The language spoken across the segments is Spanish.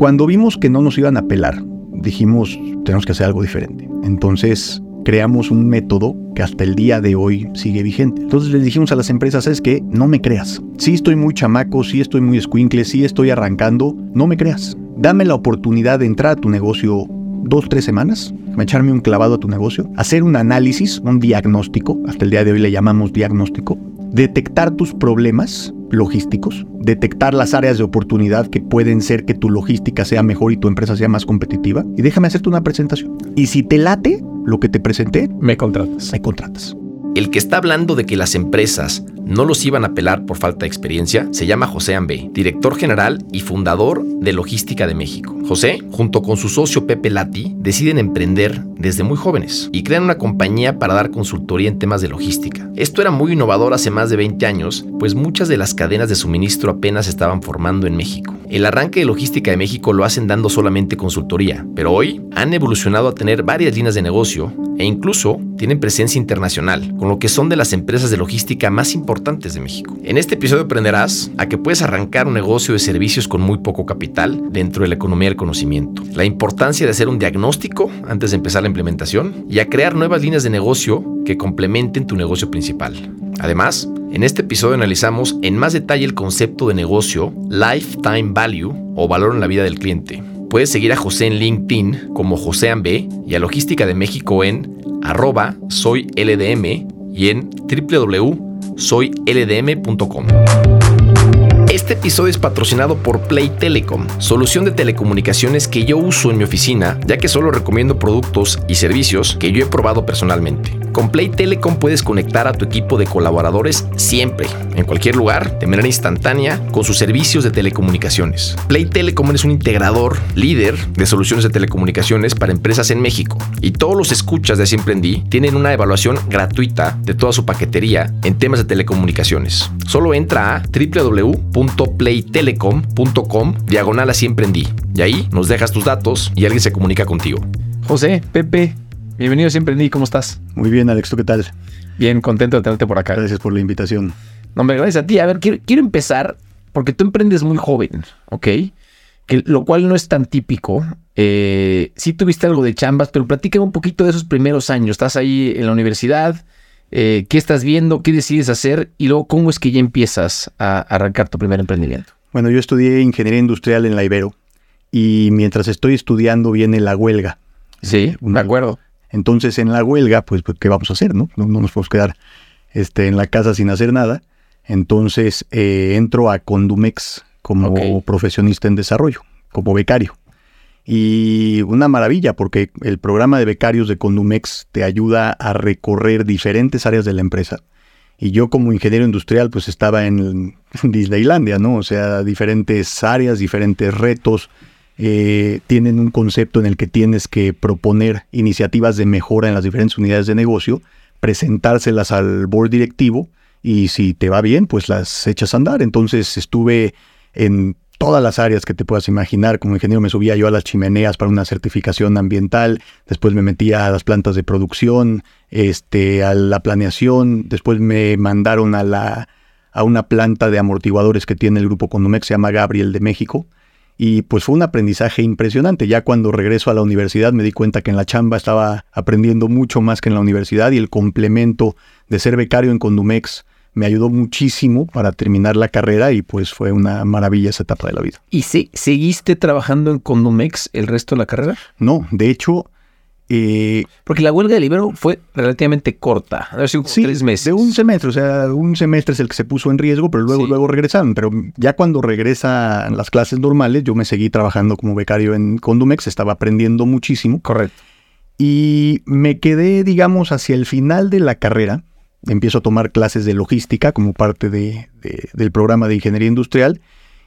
Cuando vimos que no nos iban a pelar, dijimos, tenemos que hacer algo diferente. Entonces creamos un método que hasta el día de hoy sigue vigente. Entonces les dijimos a las empresas, es que no me creas. Sí estoy muy chamaco, sí estoy muy escuincle, sí estoy arrancando, no me creas. Dame la oportunidad de entrar a tu negocio dos, tres semanas, echarme un clavado a tu negocio, hacer un análisis, un diagnóstico, hasta el día de hoy le llamamos diagnóstico, detectar tus problemas logísticos, detectar las áreas de oportunidad que pueden ser que tu logística sea mejor y tu empresa sea más competitiva, y déjame hacerte una presentación. Y si te late lo que te presenté, me contratas. Me contratas. El que está hablando de que las empresas no los iban a pelar por falta de experiencia se llama José Ambe, director general y fundador de Logística de México. José, junto con su socio Pepe Lati, deciden emprender desde muy jóvenes y crean una compañía para dar consultoría en temas de logística. Esto era muy innovador hace más de 20 años, pues muchas de las cadenas de suministro apenas estaban formando en México. El arranque de Logística de México lo hacen dando solamente consultoría, pero hoy han evolucionado a tener varias líneas de negocio e incluso tienen presencia internacional, con lo que son de las empresas de logística más importantes de México. En este episodio aprenderás a que puedes arrancar un negocio de servicios con muy poco capital dentro de la economía del conocimiento, la importancia de hacer un diagnóstico antes de empezar la implementación y a crear nuevas líneas de negocio que complementen tu negocio principal. Además, en este episodio analizamos en más detalle el concepto de negocio Lifetime Value o valor en la vida del cliente. Puedes seguir a José en LinkedIn como José Ambe y a Logística de México en arroba soyldm y en www.soyldm.com. Este episodio es patrocinado por Play Telecom, solución de telecomunicaciones que yo uso en mi oficina, ya que solo recomiendo productos y servicios que yo he probado personalmente. Con Play Telecom puedes conectar a tu equipo de colaboradores siempre, en cualquier lugar, de manera instantánea, con sus servicios de telecomunicaciones. Play Telecom es un integrador líder de soluciones de telecomunicaciones para empresas en México y todos los escuchas de Siempre tienen una evaluación gratuita de toda su paquetería en temas de telecomunicaciones. Solo entra a www.playtelecom.com diagonal a Siempre y ahí nos dejas tus datos y alguien se comunica contigo. José, Pepe, Bienvenido siempre, Ni, ¿cómo estás? Muy bien, Alex, ¿tú qué tal? Bien, contento de tenerte por acá. Gracias por la invitación. No, me gracias a ti. A ver, quiero, empezar porque tú emprendes muy joven, ¿ok? Que, lo cual no es tan típico. Eh, sí tuviste algo de chambas, pero platícame un poquito de esos primeros años. Estás ahí en la universidad, eh, ¿qué estás viendo? ¿Qué decides hacer? Y luego, ¿cómo es que ya empiezas a arrancar tu primer emprendimiento? Bueno, yo estudié ingeniería industrial en la Ibero y mientras estoy estudiando viene la huelga. Sí, me acuerdo. Entonces en la huelga, pues, pues, ¿qué vamos a hacer? No, no, nos podemos quedar este, en la casa sin hacer nada. Entonces eh, entro a Condumex como profesionista en desarrollo, como becario. Y una maravilla, porque el programa de becarios de Condumex te ayuda a recorrer diferentes áreas de la empresa. Y yo como ingeniero industrial, pues estaba en Disneylandia, ¿no? O sea, diferentes áreas, diferentes retos, eh, tienen un concepto en el que tienes que proponer iniciativas de mejora en las diferentes unidades de negocio, presentárselas al board directivo y si te va bien, pues las echas a andar. Entonces estuve en todas las áreas que te puedas imaginar. Como ingeniero me subía yo a las chimeneas para una certificación ambiental, después me metía a las plantas de producción, este, a la planeación, después me mandaron a la a una planta de amortiguadores que tiene el grupo Condomex, se llama Gabriel de México, y pues fue un aprendizaje impresionante. Ya cuando regreso a la universidad me di cuenta que en la chamba estaba aprendiendo mucho más que en la universidad y el complemento de ser becario en Condumex me ayudó muchísimo para terminar la carrera y pues fue una maravilla esa etapa de la vida. ¿Y seguiste trabajando en Condumex el resto de la carrera? No, de hecho eh, Porque la huelga de libero fue relativamente corta, a ver si sí, tres meses. De un semestre, o sea, un semestre es el que se puso en riesgo, pero luego, luego regresaron. Pero ya cuando regresan las clases normales, yo me seguí trabajando como becario en Condumex, estaba aprendiendo muchísimo. Correcto. Y me quedé, digamos, hacia el final de la carrera. Empiezo a tomar clases de logística como parte de, del programa de ingeniería industrial.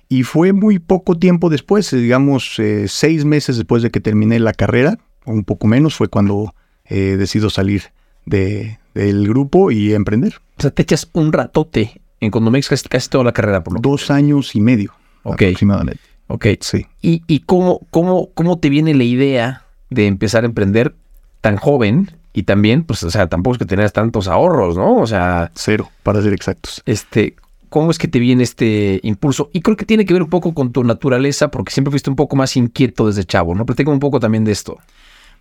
Y fue muy poco tiempo después, digamos, eh, seis meses después de que terminé la carrera, un poco menos, fue cuando eh, decido salir de, del grupo y emprender. O sea, te echas un ratote en Condomex casi, casi toda la carrera, por lo Dos años y medio aproximadamente. Ok. Sí. ¿Y, y cómo, cómo, cómo te viene la idea de empezar a emprender tan joven? Y también, pues, o sea, tampoco es que tenías tantos ahorros, ¿no? O sea... Cero, para ser exactos. Este, ¿Cómo es que te viene este impulso? Y creo que tiene que ver un poco con tu naturaleza, porque siempre fuiste un poco más inquieto desde chavo, ¿no? Platícame un poco también de esto.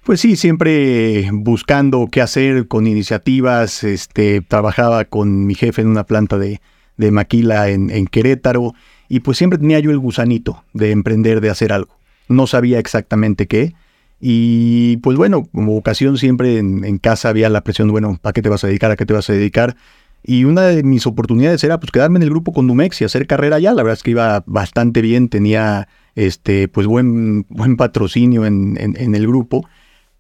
Pues sí, siempre buscando qué hacer con iniciativas. Este, trabajaba con mi jefe en una planta de, maquila en, en, Querétaro y pues siempre tenía yo el gusanito de emprender, de hacer algo. No sabía exactamente qué. Y pues bueno, como ocasión siempre en, casa había la presión, bueno, ¿a qué te vas a dedicar? ¿A qué te vas a dedicar? Y una de mis oportunidades era pues quedarme en el grupo con Numex y hacer carrera allá. La verdad es que iba bastante bien, tenía este pues buen, buen patrocinio en, en, el grupo,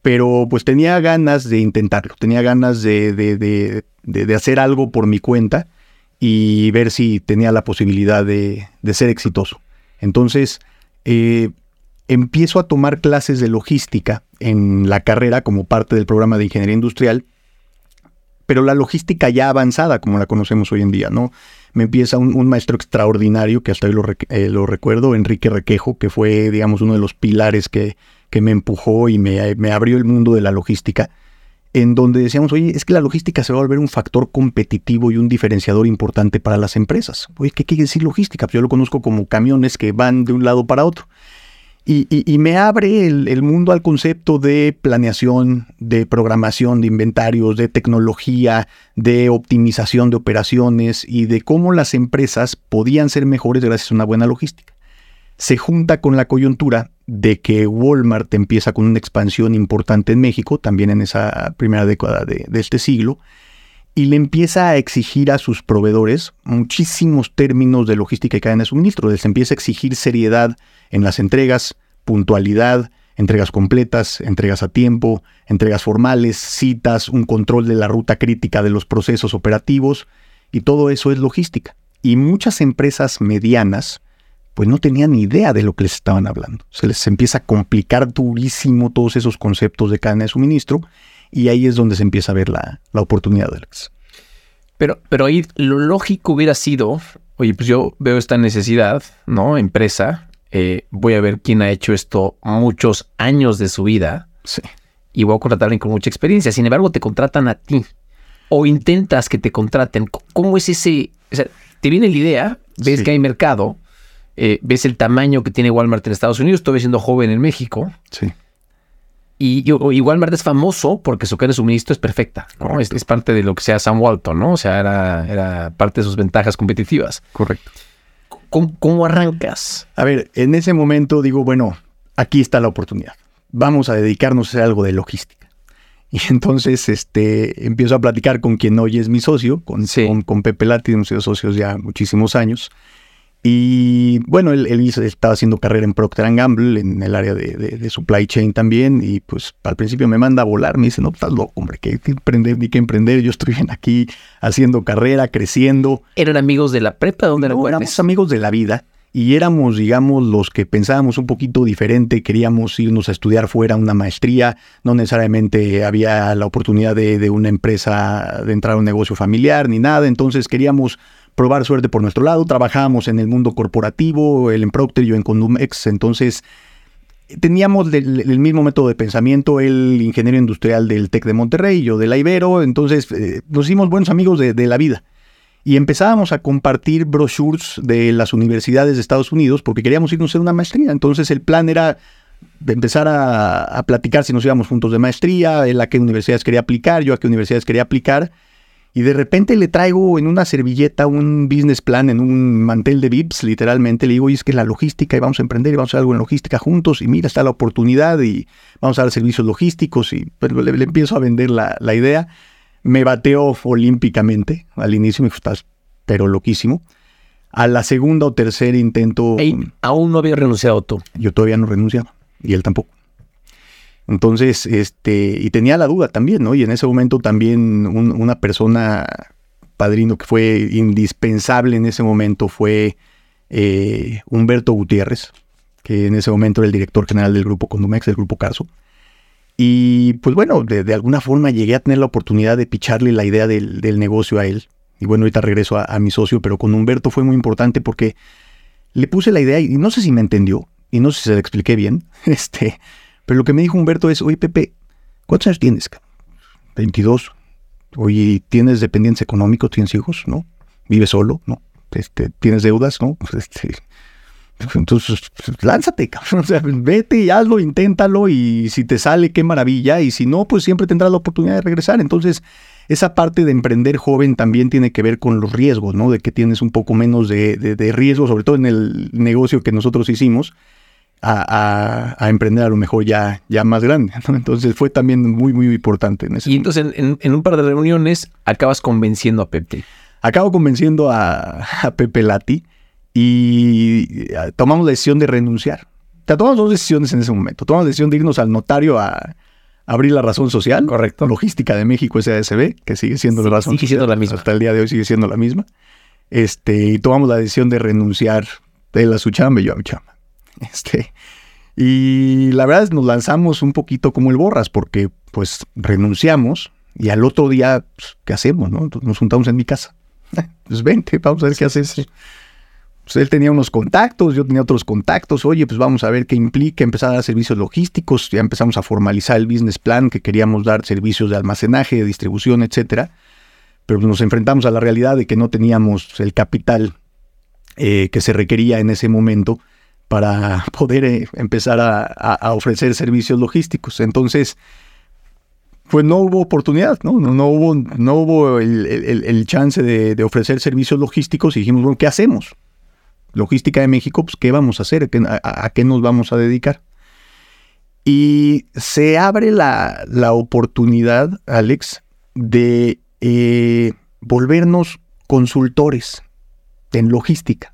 pero pues tenía ganas de intentarlo, tenía ganas de, de, de, de, hacer algo por mi cuenta y ver si tenía la posibilidad de, ser exitoso. Entonces, eh, empiezo a tomar clases de logística en la carrera como parte del programa de ingeniería industrial pero la logística ya avanzada, como la conocemos hoy en día, ¿no? Me empieza un, maestro extraordinario, que hasta hoy eh, lo, recuerdo, Enrique Requejo, que fue, digamos, uno de los pilares que, que me empujó y me, me, abrió el mundo de la logística, en donde decíamos, oye, es que la logística se va a volver un factor competitivo y un diferenciador importante para las empresas. Oye, ¿qué quiere decir logística? Pues yo lo conozco como camiones que van de un lado para otro. Y, me abre el, mundo al concepto de planeación, de programación, de inventarios, de tecnología, de optimización de operaciones y de cómo las empresas podían ser mejores gracias a una buena logística. Se junta con la coyuntura de que Walmart empieza con una expansión importante en México, también en esa primera década de, este siglo, y le empieza a exigir a sus proveedores muchísimos términos de logística y cadena de suministro. Les empieza a exigir seriedad en las entregas, puntualidad, entregas completas, entregas a tiempo, entregas formales, citas, un control de la ruta crítica de los procesos operativos, y todo eso es logística. Y muchas empresas medianas, pues no tenían ni idea de lo que les estaban hablando. Se les empieza a complicar durísimo todos esos conceptos de cadena de suministro, y ahí es donde se empieza a ver la, la oportunidad, Alex. Pero, pero ahí lo lógico hubiera sido, oye, pues yo veo esta necesidad, ¿no? Empresa, eh, voy a ver quién ha hecho esto muchos años de su vida y voy a contratar a alguien con mucha experiencia. Sin embargo, te contratan a ti o intentas que te contraten. ¿Cómo es ese? O sea, te viene la idea, ves que hay mercado, eh, ves el tamaño que tiene Walmart en Estados Unidos, estoy siendo joven en México. Sí. Y, y, Walmart es famoso porque su cadena de suministro es perfecta. Es, parte de lo que sea Sam Walton, ¿no? O sea, era, era parte de sus ventajas competitivas. Correcto. ¿Cómo, arrancas? A ver, en ese momento digo, bueno, aquí está la oportunidad. Vamos a dedicarnos a algo de logística. Y entonces este, empiezo a platicar con quien hoy es mi socio, con, con, Pepe Lati, hemos sido socios ya muchísimos años. Y bueno, él, estaba haciendo carrera en Procter Gamble, en el área de, supply chain también, y pues al principio me manda a volar, me dice, no, estás loco, hombre, que emprender, ni que emprender, yo estoy bien aquí haciendo carrera, creciendo. ¿Eran amigos de la prepa? ¿Dónde no, éramos amigos de la vida, y éramos, digamos, los que pensábamos un poquito diferente, queríamos irnos a estudiar fuera una maestría, no necesariamente había la oportunidad de, de una empresa, de entrar a un negocio familiar, ni nada, entonces queríamos probar suerte por nuestro lado. Trabajábamos en el mundo corporativo, él en Procter, yo en Condumex, entonces teníamos el, mismo método de pensamiento, el ingeniero industrial del TEC de Monterrey, yo de la Ibero, entonces eh, nos hicimos buenos amigos de, la vida. Y empezábamos a compartir brochures de las universidades de Estados Unidos porque queríamos irnos a una maestría. Entonces el plan era empezar a, a platicar si nos íbamos juntos de maestría, él a qué universidades quería aplicar, yo a qué universidades quería aplicar y de repente le traigo en una servilleta un business plan, en un mantel de VIPs, literalmente. Le digo, y es que la logística, y vamos a emprender, y vamos a hacer algo en logística juntos, y mira, está la oportunidad, y vamos a dar servicios logísticos, y pues, le, empiezo a vender la, idea. Me bateó olímpicamente al inicio, me dijo, estás pero loquísimo. A la segunda o tercer intento... aún no había renunciado tú. Yo todavía no renunciaba, y él tampoco. Entonces, este, y tenía la duda también, ¿no? Y en ese momento también una persona, padrino, que fue indispensable en ese momento fue eh, Humberto Gutiérrez, que en ese momento era el director general del grupo Condumex, del grupo Carso. Y pues bueno, de, alguna forma llegué a tener la oportunidad de picharle la idea del, negocio a él. Y bueno, ahorita regreso a, mi socio, pero con Humberto fue muy importante porque le puse la idea y no sé si me entendió, y no sé si se le expliqué bien, este, pero lo que me dijo Humberto es, oye Pepe, ¿cuántos años tienes? 22. Oye, ¿tienes dependientes económicos? ¿Tienes hijos? ¿No? ¿Vives solo? ¿No? este, tienes deudas, ¿no? Este, entonces, lánzate, cabrón. O sea, vete y hazlo, inténtalo y si te sale, qué maravilla. Y si no, pues siempre tendrás la oportunidad de regresar. Entonces, esa parte de emprender joven también tiene que ver con los riesgos, ¿no? De que tienes un poco menos de, riesgo, sobre todo en el negocio que nosotros hicimos, a, emprender a lo mejor ya, ya más grande. Entonces fue también muy, muy importante. En ese y entonces en, un par de reuniones acabas convenciendo a Pepe. Acabo convenciendo a, a Pepe Lati y eh, tomamos la decisión de renunciar. O tomamos dos decisiones en ese momento. Tomamos la decisión de irnos al notario a, abrir la razón social. Correcto. Logística de México SASB, que sigue siendo la razón sigue siendo la misma. Hasta el día de hoy sigue siendo la misma. Este, y tomamos la decisión de renunciar él a su chamba y yo a mi chamba. Este, y la verdad es nos lanzamos un poquito como el borras, porque pues renunciamos y al otro día, pues, ¿qué hacemos? No? nos juntamos en mi casa. Pues vente, vamos a ver qué haces pues él tenía unos contactos, yo tenía otros contactos, oye, pues vamos a ver qué implica empezar a dar servicios logísticos, ya empezamos a formalizar el business plan, que queríamos dar servicios de almacenaje, de distribución, etcétera, pero nos enfrentamos a la realidad de que no teníamos el capital eh, que se requería en ese momento para poder eh, empezar a, ofrecer servicios logísticos. Entonces, pues no hubo oportunidad, ¿no? No, hubo, no hubo el, chance de, ofrecer servicios logísticos y dijimos, bueno, ¿qué hacemos? logística de México, pues ¿qué vamos a hacer? ¿A, qué nos vamos a dedicar? Y se abre la, oportunidad, Alex, de eh, volvernos consultores en logística.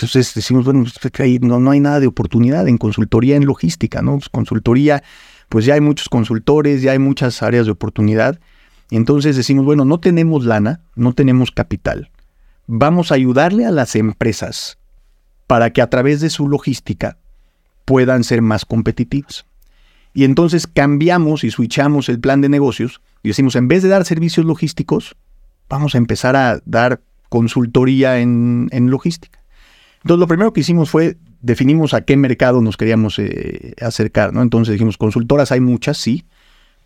Entonces decimos, bueno, pues, no, no hay nada de oportunidad en consultoría en logística, ¿no? Pues, consultoría, pues ya hay muchos consultores, ya hay muchas áreas de oportunidad. entonces decimos, bueno, no tenemos lana, no tenemos capital. Vamos a ayudarle a las empresas para que a través de su logística puedan ser más competitivas. Y entonces cambiamos y switchamos el plan de negocios y decimos, en vez de dar servicios logísticos, vamos a empezar a dar consultoría en, logística. Entonces lo primero que hicimos fue definimos a qué mercado nos queríamos eh, acercar, ¿no? Entonces dijimos, consultoras hay muchas, sí,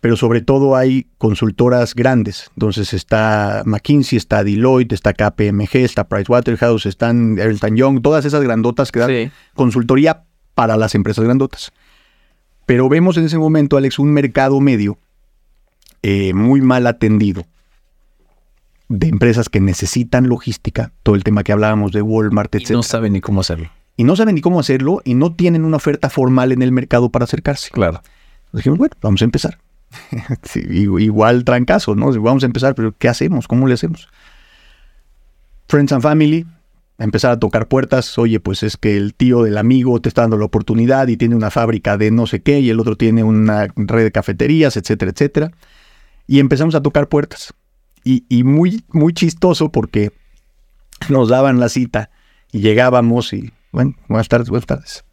pero sobre todo hay consultoras grandes. Entonces está McKinsey, está Deloitte, está KPMG, está Pricewaterhouse, están Ernst Young, todas esas grandotas que dan consultoría para las empresas grandotas. Pero vemos en ese momento, Alex, un mercado medio eh, muy mal atendido de empresas que necesitan logística, todo el tema que hablábamos de Walmart, etc. Y no saben ni cómo hacerlo. Y no saben ni cómo hacerlo y no tienen una oferta formal en el mercado para acercarse. Claro. dijimos, bueno, vamos a empezar. igual trancazo, ¿no? Vamos a empezar, pero ¿qué hacemos? ¿Cómo le hacemos? Friends and Family, empezar a tocar puertas. Oye, pues es que el tío del amigo te está dando la oportunidad y tiene una fábrica de no sé qué y el otro tiene una red de cafeterías, etcétera, etcétera. Y empezamos a tocar puertas. Y, muy, muy chistoso porque nos daban la cita y llegábamos y, bueno, buenas tardes, buenas tardes.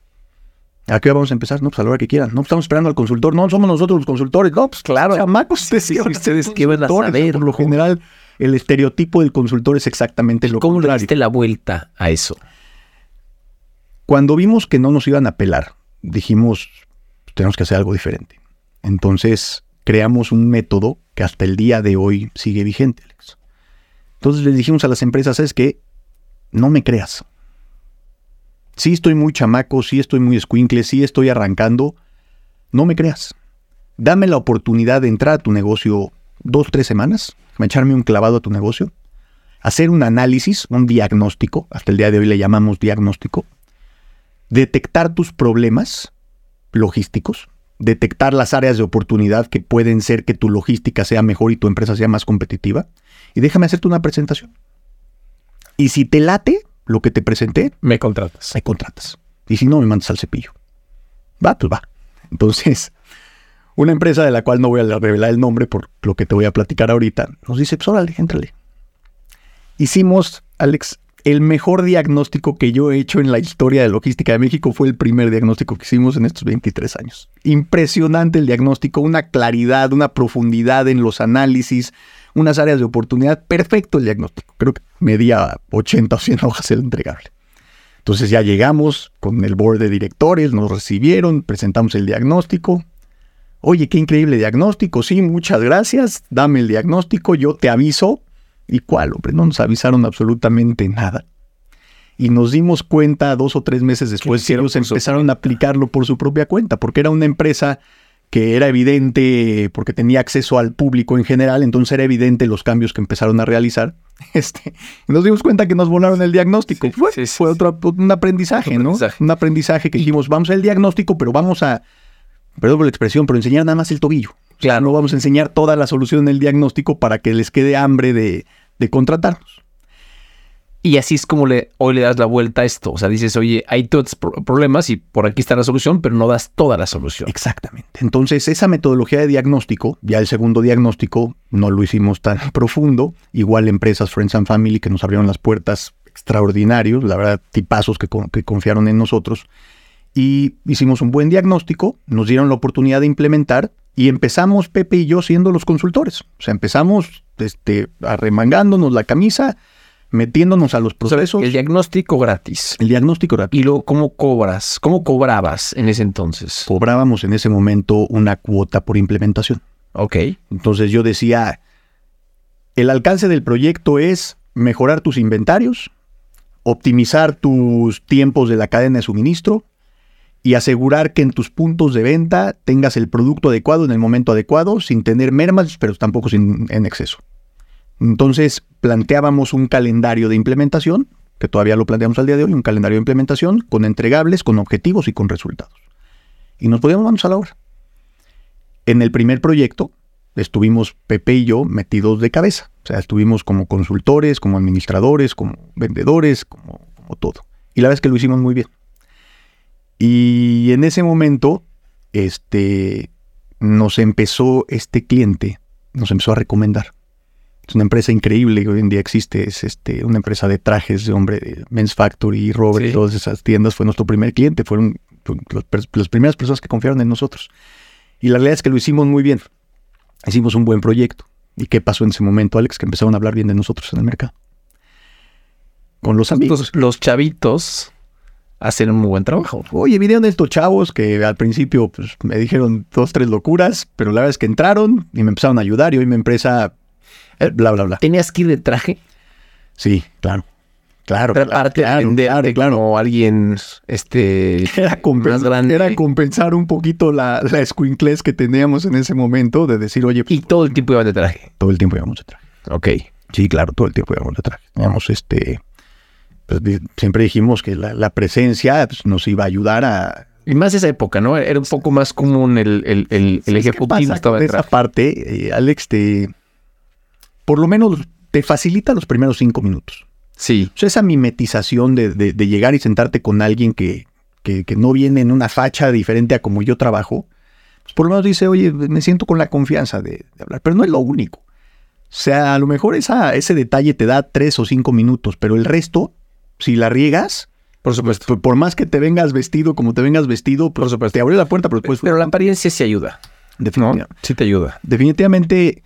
¿A qué vamos a empezar? No, pues a la hora que quieran. No, pues estamos esperando al consultor. No, somos nosotros los consultores. No, pues claro. Chamacos, ustedes, ustedes qué van a saber. Por lo general, el estereotipo del consultor es exactamente lo ¿Cómo le diste la vuelta a eso? Cuando vimos que no nos iban a pelar, dijimos, pues, tenemos que hacer algo diferente. Entonces, creamos un método que hasta el día de hoy sigue vigente, Alex. Entonces les dijimos a las empresas, es que no me creas sí estoy muy chamaco, sí estoy muy escuincle, sí estoy arrancando, no me creas. Dame la oportunidad de entrar a tu negocio dos, tres semanas, echarme un clavado a tu negocio, hacer un análisis, un diagnóstico, hasta el día de hoy le llamamos diagnóstico, detectar tus problemas logísticos, detectar las áreas de oportunidad que pueden ser que tu logística sea mejor y tu empresa sea más competitiva, y déjame hacerte una presentación. Y si te late, lo que te presenté, me contratas. Me contratas. Y si no, me mandas al cepillo. Va, pues va. Entonces, una empresa de la cual no voy a revelar el nombre por lo que te voy a platicar ahorita, nos dice, pues órale, éntrale. Hicimos, Alex, el mejor diagnóstico que yo he hecho en la historia de logística de México fue el primer diagnóstico que hicimos en estos 23 años. Impresionante el diagnóstico, una claridad, una profundidad en los análisis, unas áreas de oportunidad. Perfecto el diagnóstico. Creo que medía 80 o 100 hojas el entregable. Entonces ya llegamos con el board de directores, nos recibieron, presentamos el diagnóstico. Oye, qué increíble diagnóstico. Sí, muchas gracias. Dame el diagnóstico, yo te aviso. ¿Y cuál, hombre? No nos avisaron absolutamente nada. y nos dimos cuenta dos o tres meses después que ellos empezaron a aplicarlo por su propia cuenta, porque era una empresa que era evidente, porque tenía acceso al público en general, entonces era evidente los cambios que empezaron a realizar. Este, nos dimos cuenta que nos volaron el diagnóstico. fue, otro un aprendizaje, ¿no? Un aprendizaje que dijimos, vamos al diagnóstico, pero vamos a, perdón por la expresión, pero enseñar nada más el tobillo. Claro. No vamos a enseñar toda la solución en el diagnóstico para que les quede hambre de, de contratarnos. Y así es como hoy le das la vuelta a esto. O sea, dices, oye, hay todos problemas y por aquí está la solución, pero no das toda la solución. Exactamente. Entonces, esa metodología de diagnóstico, ya el segundo diagnóstico, no lo hicimos tan profundo. Igual empresas Friends and Family que nos abrieron las puertas extraordinarios, la verdad, tipazos que confiaron en nosotros. Y hicimos un buen diagnóstico, nos dieron la oportunidad de implementar y empezamos Pepe y yo siendo los consultores. O sea, empezamos este, arremangándonos la camisa metiéndonos a los procesos. el diagnóstico gratis. El diagnóstico gratis. ¿Y luego cómo cobras? ¿Cómo cobrabas en ese entonces? Cobrábamos en ese momento una cuota por implementación. Ok. Entonces yo decía, el alcance del proyecto es mejorar tus inventarios, optimizar tus tiempos de la cadena de suministro y asegurar que en tus puntos de venta tengas el producto adecuado en el momento adecuado, sin tener mermas, pero tampoco sin, en exceso. Entonces planteábamos un calendario de implementación, que todavía lo planteamos al día de hoy, un calendario de implementación con entregables, con objetivos y con resultados. Y nos podíamos vamos a la hora. En el primer proyecto estuvimos Pepe y yo metidos de cabeza. O sea, estuvimos como consultores, como administradores, como vendedores, como, como todo. Y la verdad es que lo hicimos muy bien. Y en ese momento, este, nos empezó este cliente, nos empezó a recomendar. Es una empresa increíble que hoy en día existe. Es este, una empresa de trajes de hombre, de Men's Factory, Robert, todas esas tiendas. Fue nuestro primer cliente. Fueron las primeras personas que confiaron en nosotros. Y la realidad es que lo hicimos muy bien. Hicimos un buen proyecto. ¿Y qué pasó en ese momento, Alex? Que empezaron a hablar bien de nosotros en el mercado. Con los amigos. los chavitos hacen un muy buen trabajo. Oye, vinieron estos chavos que al principio pues, me dijeron dos, tres locuras, pero la verdad es que entraron y me empezaron a ayudar y hoy mi empresa eh, bla, bla, bla. ¿Tenías que ir de traje? Sí, claro. Claro, claro, claro, claro. O alguien este, era más grande. Era compensar un poquito la, la que teníamos en ese momento de decir, oye. y todo el tiempo iban de traje. Todo el tiempo íbamos de traje. Ok. Sí, claro, todo el tiempo íbamos de traje. Teníamos este. Pues, siempre dijimos que la, presencia pues, nos iba a ayudar a. Y más esa época, ¿no? Era un poco más común el, el, el, el ejecutivo estaba de esa parte, eh, Alex, te por lo menos te facilita los primeros cinco minutos. Sí. O sea, esa mimetización de, llegar y sentarte con alguien que, que, no viene en una facha diferente a como yo trabajo, pues por lo menos dice, oye, me siento con la confianza de, hablar, pero no es lo único. O sea, a lo mejor esa, ese detalle te da tres o cinco minutos, pero el resto, si la riegas, por supuesto. Por, más que te vengas vestido como te vengas vestido, por supuesto. te abrió la puerta, pero después... Pero la apariencia sí ayuda. Definitivamente. Sí te ayuda. Definitivamente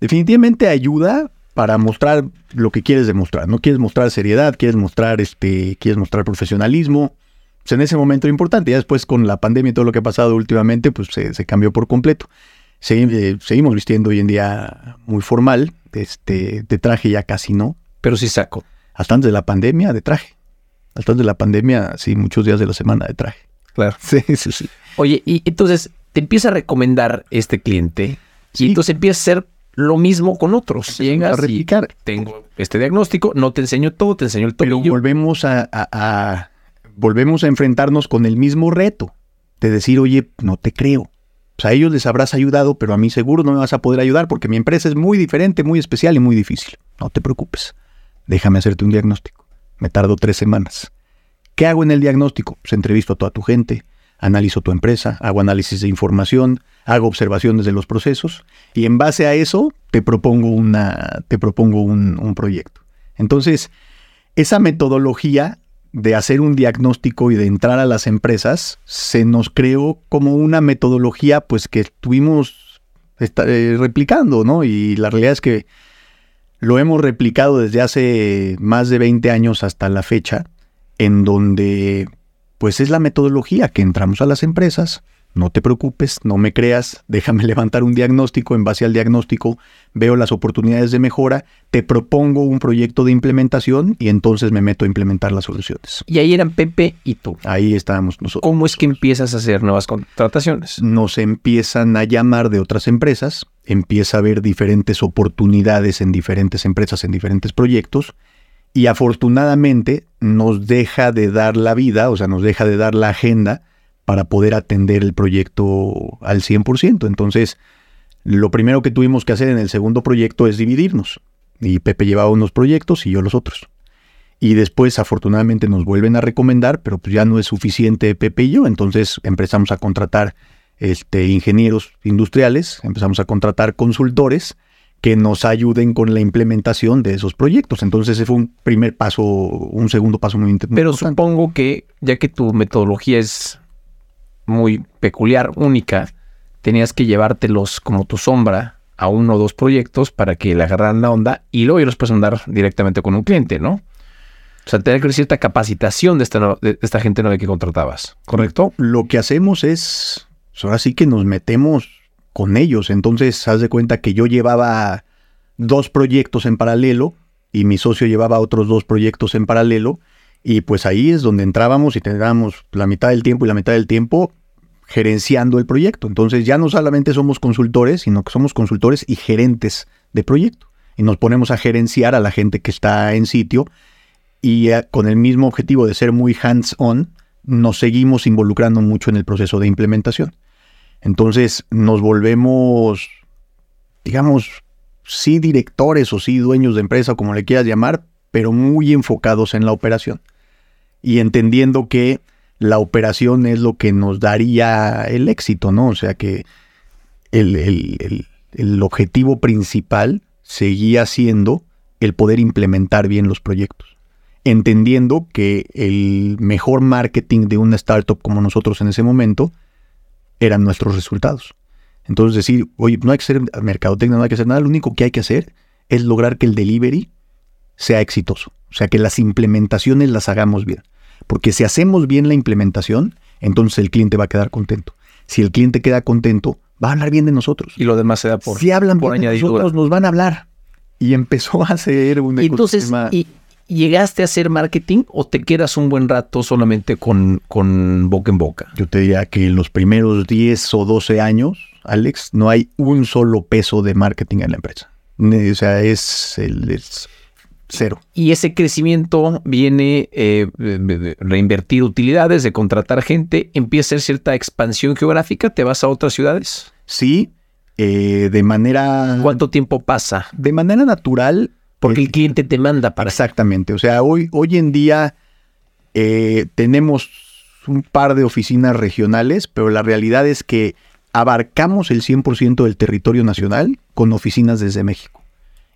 definitivamente ayuda para mostrar lo que quieres demostrar. No quieres mostrar seriedad, quieres mostrar, este, quieres mostrar profesionalismo. Pues en ese momento era importante. Ya después con la pandemia y todo lo que ha pasado últimamente, pues se, cambió por completo. Eh, seguimos vistiendo hoy en día muy formal. Este, de traje ya casi no. Pero sí saco. Hasta antes de la pandemia, de traje. Hasta antes de la pandemia, sí, muchos días de la semana de traje. Claro. Sí, sí, sí. Oye, y entonces te empieza a recomendar este cliente. Y entonces empieza a ser lo mismo con otros. Llegas a replicar. tengo este diagnóstico, no te enseño todo, te enseño el tobillo. Pero volvemos a, volvemos a enfrentarnos con el mismo reto de decir, oye, no te creo. O sea, a ellos les habrás ayudado, pero a mí seguro no me vas a poder ayudar porque mi empresa es muy diferente, muy especial y muy difícil. No te preocupes. Déjame hacerte un diagnóstico. Me tardo tres semanas. ¿Qué hago en el diagnóstico? Pues entrevisto a toda tu gente, analizo tu empresa, hago análisis de información, hago observaciones de los procesos y en base a eso te propongo, una, te propongo un, proyecto. Entonces, esa metodología de hacer un diagnóstico y de entrar a las empresas se nos creó como una metodología pues que estuvimos eh, replicando, ¿no? Y la realidad es que lo hemos replicado desde hace más de 20 años hasta la fecha, en donde pues es la metodología que entramos a las empresas, no te preocupes, no me creas, déjame levantar un diagnóstico, en base al diagnóstico veo las oportunidades de mejora, te propongo un proyecto de implementación y entonces me meto a implementar las soluciones. Y ahí eran Pepe y tú. Ahí estábamos nosotros. ¿Cómo es que empiezas a hacer nuevas contrataciones? Nos empiezan a llamar de otras empresas, empieza a haber diferentes oportunidades en diferentes empresas, en diferentes proyectos, y afortunadamente nos deja de dar la vida, o sea, nos deja de dar la agenda para poder atender el proyecto al 100%. Entonces, lo primero que tuvimos que hacer en el segundo proyecto es dividirnos. Y Pepe llevaba unos proyectos y yo los otros. Y después, afortunadamente, nos vuelven a recomendar, pero pues ya no es suficiente Pepe y yo. Entonces empezamos a contratar este, ingenieros industriales, empezamos a contratar consultores que nos ayuden con la implementación de esos proyectos. Entonces ese fue un primer paso, un segundo paso muy importante. Pero supongo que ya que tu metodología es muy peculiar, única, tenías que llevártelos como tu sombra a uno o dos proyectos para que le agarraran la onda y luego irlos puedes andar directamente con un cliente, ¿no? O sea, tener que cierta capacitación de esta, de esta gente nueva que contratabas, ¿correcto? Lo que hacemos es, pues, ahora sí que nos metemos con ellos. Entonces, haz de cuenta que yo llevaba dos proyectos en paralelo y mi socio llevaba otros dos proyectos en paralelo. Y pues ahí es donde entrábamos y teníamos la mitad del tiempo y la mitad del tiempo gerenciando el proyecto. Entonces ya no solamente somos consultores, sino que somos consultores y gerentes de proyecto. Y nos ponemos a gerenciar a la gente que está en sitio y eh, con el mismo objetivo de ser muy hands-on, nos seguimos involucrando mucho en el proceso de implementación. Entonces nos volvemos, digamos, sí directores o sí dueños de empresa, como le quieras llamar, pero muy enfocados en la operación. Y entendiendo que la operación es lo que nos daría el éxito, ¿no? O sea que el, objetivo principal seguía siendo el poder implementar bien los proyectos, entendiendo que el mejor marketing de una startup como nosotros en ese momento eran nuestros resultados. Entonces decir, oye, no hay que hacer mercadotecnia, no hay que hacer nada, lo único que hay que hacer es lograr que el delivery sea exitoso, o sea, que las implementaciones las hagamos bien. Porque si hacemos bien la implementación, entonces el cliente va a quedar contento. Si el cliente queda contento, va a hablar bien de nosotros. Y lo demás se da por Si hablan por bien de nosotros, nos van a hablar. Y empezó a ser un Entonces, ¿y llegaste a hacer marketing o te quedas un buen rato solamente con, con boca en boca? Yo te diría que en los primeros 10 o 12 años, Alex, no hay un solo peso de marketing en la empresa. O sea, es el... Es Cero. Y ese crecimiento viene eh, de reinvertir utilidades, de contratar gente, empieza a ser cierta expansión geográfica, ¿te vas a otras ciudades? Sí, eh, de manera... ¿Cuánto tiempo pasa? De manera natural. Porque el cliente te manda para... Exactamente, o sea, hoy, hoy en día eh, tenemos un par de oficinas regionales, pero la realidad es que abarcamos el 100% del territorio nacional con oficinas desde México.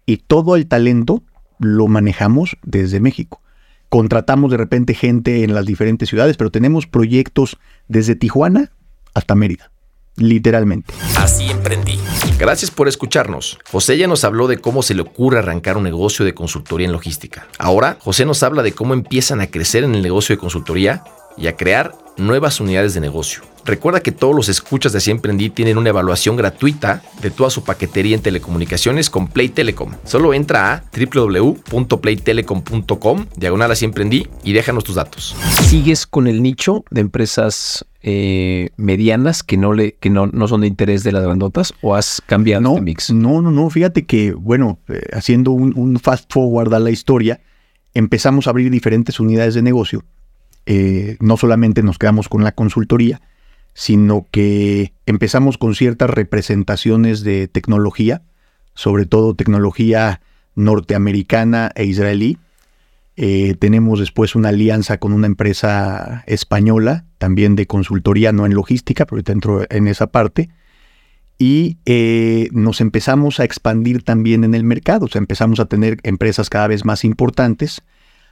Y todo el talento lo manejamos desde México. Contratamos de repente gente en las diferentes ciudades, pero tenemos proyectos desde Tijuana hasta Mérida, literalmente. Así emprendí. Gracias por escucharnos. José ya nos habló de cómo se le ocurre arrancar un negocio de consultoría en logística. Ahora, José nos habla de cómo empiezan a crecer en el negocio de consultoría y a crear nuevas unidades de negocio. Recuerda que todos los escuchas de Así Emprendí tienen una evaluación gratuita de toda su paquetería en telecomunicaciones con Play Telecom. Solo entra a www.playtelecom.com, diagonal Así Emprendí y déjanos tus datos. ¿Sigues con el nicho de empresas eh, medianas que no le que no, no, son de interés de las grandotas o has cambiado no, este mix? No, no, no. Fíjate que, bueno, eh, haciendo un, un, fast forward a la historia, empezamos a abrir diferentes unidades de negocio. Eh, no solamente nos quedamos con la consultoría, sino que empezamos con ciertas representaciones de tecnología, sobre todo tecnología norteamericana e israelí. Eh, tenemos después una alianza con una empresa española, también de consultoría, no en logística, pero dentro en esa parte. Y eh, nos empezamos a expandir también en el mercado, o sea, empezamos a tener empresas cada vez más importantes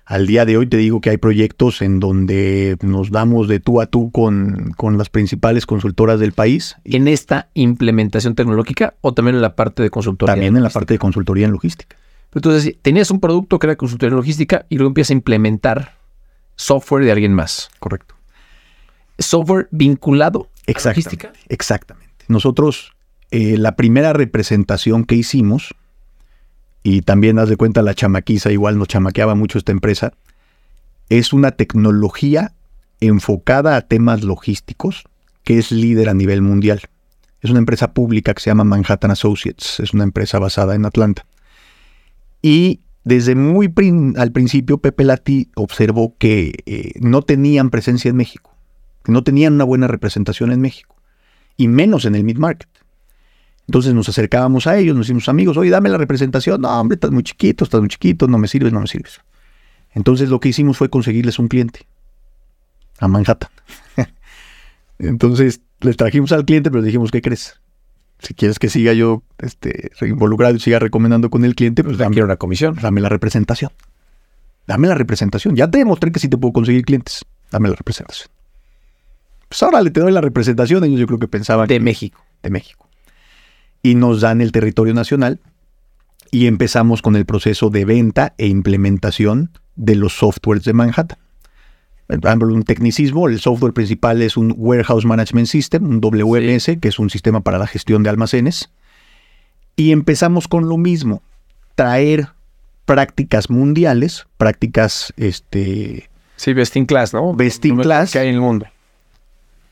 al día de hoy te digo que hay proyectos en donde nos damos de tú a tú con, con las principales consultoras del país. ¿En esta implementación tecnológica o también en la parte de consultoría? También en la parte de consultoría en logística. Entonces, tenías un producto que era consultoría logística y luego empiezas a implementar software de alguien más. Correcto. Software vinculado Exactamente. Exactamente. Nosotros, eh, la primera representación que hicimos, y también haz de cuenta la chamaquiza, igual nos chamaqueaba mucho esta empresa, es una tecnología enfocada a temas logísticos que es líder a nivel mundial. Es una empresa pública que se llama Manhattan Associates, es una empresa basada en Atlanta. Y desde muy al principio Pepe Lati observó que eh, no tenían presencia en México, que no tenían una buena representación en México, y menos en el mid-market. Entonces nos acercábamos a ellos, nos hicimos amigos, oye, dame la representación, no, hombre, estás muy chiquito, estás muy chiquito, no me sirves, no me sirves. Entonces lo que hicimos fue conseguirles un cliente a Manhattan. Entonces les trajimos al cliente, pero dijimos, ¿qué crees? Si quieres que siga yo este, involucrado y siga recomendando con el cliente, pues dame una comisión. Dame la representación. Dame la representación. Ya te demostré que sí te puedo conseguir clientes. Dame la representación. Pues ahora le te doy la representación. Ellos yo creo que pensaban. De México. De México. Y nos dan el territorio nacional y empezamos con el proceso de venta e implementación de los softwares de Manhattan un tecnicismo, el software principal es un Warehouse Management System, un WMS, que es un sistema para la gestión de almacenes. Y empezamos con lo mismo, traer prácticas mundiales, prácticas, este... Sí, best in class, ¿no? Best in class. Que hay en el mundo.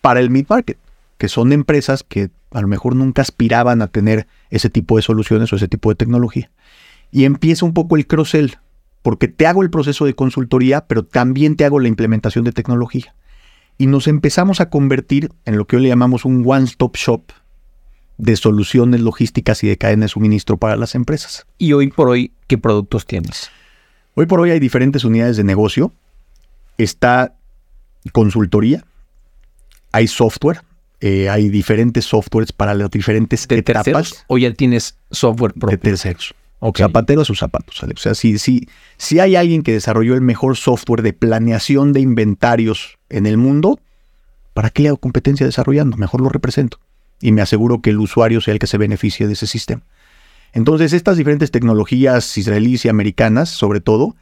Para el mid-market, que son empresas que a lo mejor nunca aspiraban a tener ese tipo de soluciones o ese tipo de tecnología. Y empieza un poco el cross-sell porque te hago el proceso de consultoría, pero también te hago la implementación de tecnología. Y nos empezamos a convertir en lo que hoy le llamamos un one-stop shop de soluciones logísticas y de cadena de suministro para las empresas. ¿Y hoy por hoy qué productos tienes? Hoy por hoy hay diferentes unidades de negocio. Está consultoría, hay software, eh, hay diferentes softwares para las diferentes ¿De etapas. ¿O ya tienes software propio? De terceros. Zapatero a sus zapatos. O sea, si, si, si hay alguien que desarrolló el mejor software de planeación de inventarios en el mundo, ¿para qué le hago competencia desarrollando? Mejor lo represento. Y me aseguro que el usuario sea el que se beneficie de ese sistema. Entonces, estas diferentes tecnologías israelíes y americanas, sobre todo,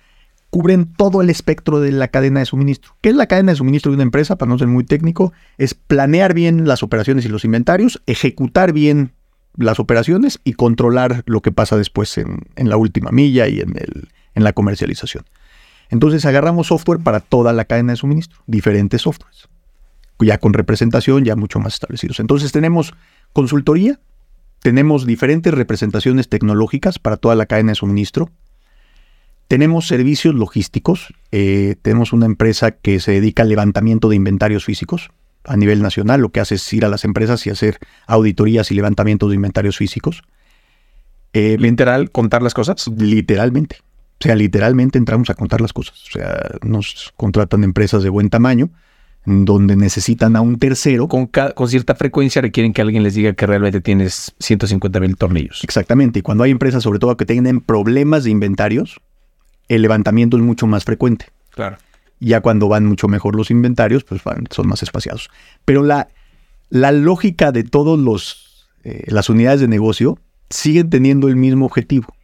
cubren todo el espectro de la cadena de suministro. ¿Qué es la cadena de suministro de una empresa? Para no ser muy técnico, es planear bien las operaciones y los inventarios, ejecutar bien las operaciones y controlar lo que pasa después en, la última milla y en, la comercialización. Entonces agarramos software para toda la cadena de suministro, diferentes softwares, ya con representación ya mucho más establecidos. Entonces tenemos consultoría, tenemos diferentes representaciones tecnológicas para toda la cadena de suministro, tenemos servicios logísticos, eh, tenemos una empresa que se dedica al levantamiento de inventarios físicos, a nivel nacional. Lo que hace es ir a las empresas y hacer auditorías y levantamientos de inventarios físicos. Eh, ¿Literal contar las cosas? Literalmente. O sea, literalmente entramos a contar las cosas. O sea, nos contratan empresas de buen tamaño donde necesitan a un tercero. Con, con, cierta frecuencia requieren que alguien les diga que realmente tienes 150 mil tornillos. Exactamente. Y cuando hay empresas, sobre todo que tienen problemas de inventarios, el levantamiento es mucho más frecuente. Claro. Ya cuando van mucho mejor los inventarios, pues son más espaciados. Pero la, la lógica de todas eh, las unidades de negocio siguen teniendo el mismo objetivo.